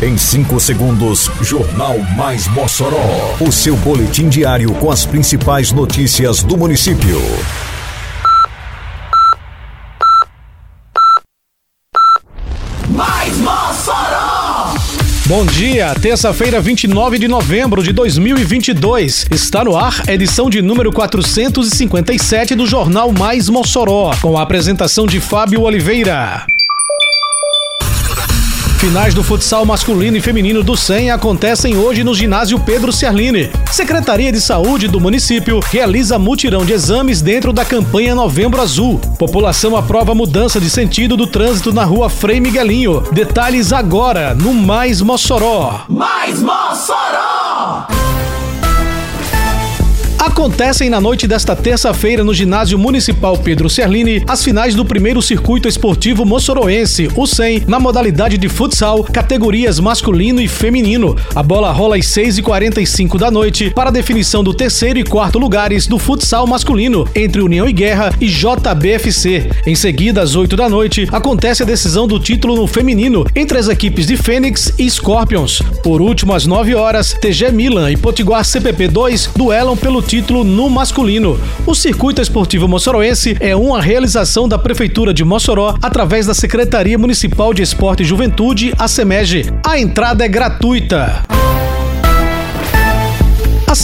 Em 5 segundos, Jornal Mais Mossoró. O seu boletim diário com as principais notícias do município. Mais Mossoró! Bom dia, terça-feira, 29 de novembro de 2022. Está no ar a edição de número 457 do Jornal Mais Mossoró, com a apresentação de Fábio Oliveira. Finais do futsal masculino e feminino do SEM acontecem hoje no ginásio Pedro Ciarline. Secretaria de Saúde do município realiza mutirão de exames dentro da campanha Novembro Azul. População aprova mudança de sentido do trânsito na rua Frei Miguelinho. Detalhes agora no Mais Mossoró. Mais Mossoró! Acontecem na noite desta terça-feira no ginásio municipal Pedro Serlini as finais do primeiro circuito esportivo moçoroense, o 100, na modalidade de futsal, categorias masculino e feminino. A bola rola às 6h45 da noite para a definição do terceiro e quarto lugares do futsal masculino entre União e Guerra e JBFC. Em seguida, às 8 da noite, acontece a decisão do título no feminino entre as equipes de Fênix e Scorpions. Por último, às 9 horas, TG Milan e Potiguar CPP 2 duelam pelo título no masculino. O Circuito Esportivo Moçoroense é uma realização da Prefeitura de Mossoró através da Secretaria Municipal de Esporte e Juventude, a SEMEG. A entrada é gratuita.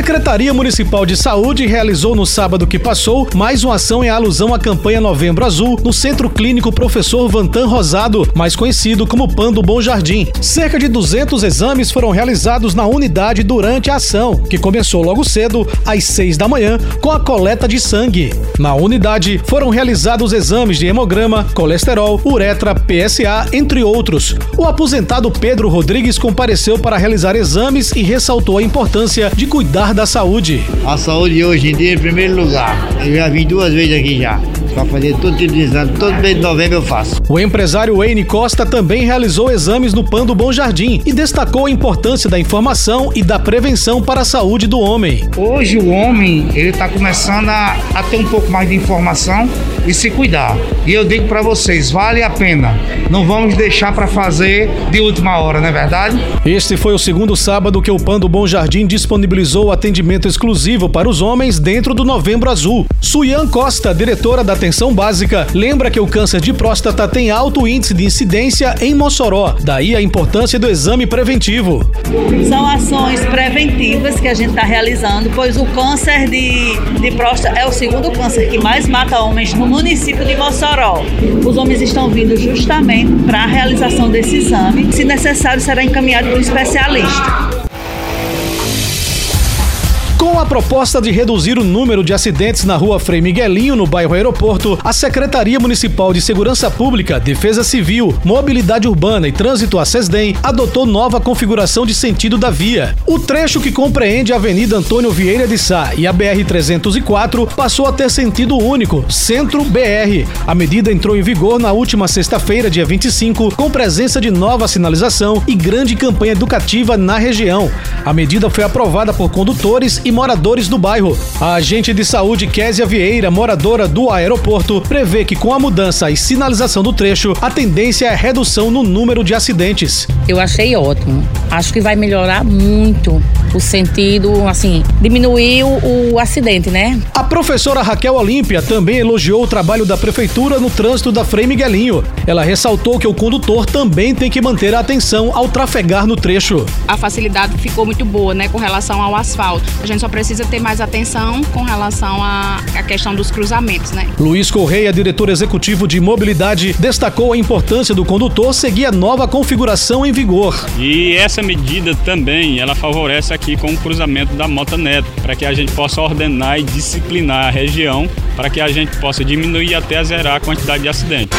Secretaria Municipal de Saúde realizou no sábado que passou mais uma ação em alusão à campanha Novembro Azul no Centro Clínico Professor Vantan Rosado, mais conhecido como PAN do Bom Jardim. Cerca de 200 exames foram realizados na unidade durante a ação, que começou logo cedo, às 6 da manhã, com a coleta de sangue. Na unidade foram realizados exames de hemograma, colesterol, uretra, PSA, entre outros. O aposentado Pedro Rodrigues compareceu para realizar exames e ressaltou a importância de cuidar da saúde. A saúde hoje em dia em primeiro lugar. Eu já vim duas vezes aqui já. Para fazer todo tipo de exame, todo mês de novembro eu faço. O empresário Wayne Costa também realizou exames no PAN do Bom Jardim e destacou a importância da informação e da prevenção para a saúde do homem. Hoje o homem ele está começando a, a, ter um pouco mais de informação e se cuidar. E eu digo para vocês, vale a pena. Não vamos deixar para fazer de última hora, não é verdade? Este foi o segundo sábado que o PAN do Bom Jardim disponibilizou atendimento exclusivo para os homens dentro do Novembro Azul. Suyan Costa, diretora da Atenção Básica, lembra que o câncer de próstata tem alto índice de incidência em Mossoró, daí a importância do exame preventivo. São ações preventivas que a gente está realizando, pois o câncer de, de próstata é o segundo câncer que mais mata homens no município de Mossoró. Os homens estão vindo justamente para a realização desse exame. Se necessário, será encaminhado para um especialista. Com a proposta de reduzir o número de acidentes na rua Frei Miguelinho, no bairro Aeroporto, a Secretaria Municipal de Segurança Pública, Defesa Civil, Mobilidade Urbana e Trânsito, a SESDEM, adotou nova configuração de sentido da via. O trecho que compreende a Avenida Antônio Vieira de Sá e a BR-304 passou a ter sentido único, Centro-BR. A medida entrou em vigor na última sexta-feira, dia 25, com presença de nova sinalização e grande campanha educativa na região. A medida foi aprovada por condutores e moradores do bairro. A agente de saúde Késia Vieira, moradora do aeroporto, prevê que com a mudança e sinalização do trecho, a tendência é a redução no número de acidentes. Eu achei ótimo. Acho que vai melhorar muito o sentido, assim, diminuir o, acidente, né? A professora Raquel Olímpia também elogiou o trabalho da prefeitura no trânsito da Frei Miguelinho. Ela ressaltou que o condutor também tem que manter a atenção ao trafegar no trecho. A facilidade ficou muito boa, né, com relação ao asfalto. A gente só precisa ter mais atenção com relação à, à questão dos cruzamentos, né? Luiz Correia, diretor executivo de mobilidade, destacou a importância do condutor seguir a nova configuração em vigor. E essa medida também, ela favorece aqui com o cruzamento da Mota Neto, para que a gente possa ordenar e disciplinar a região, para que a gente possa diminuir até zerar a quantidade de acidentes.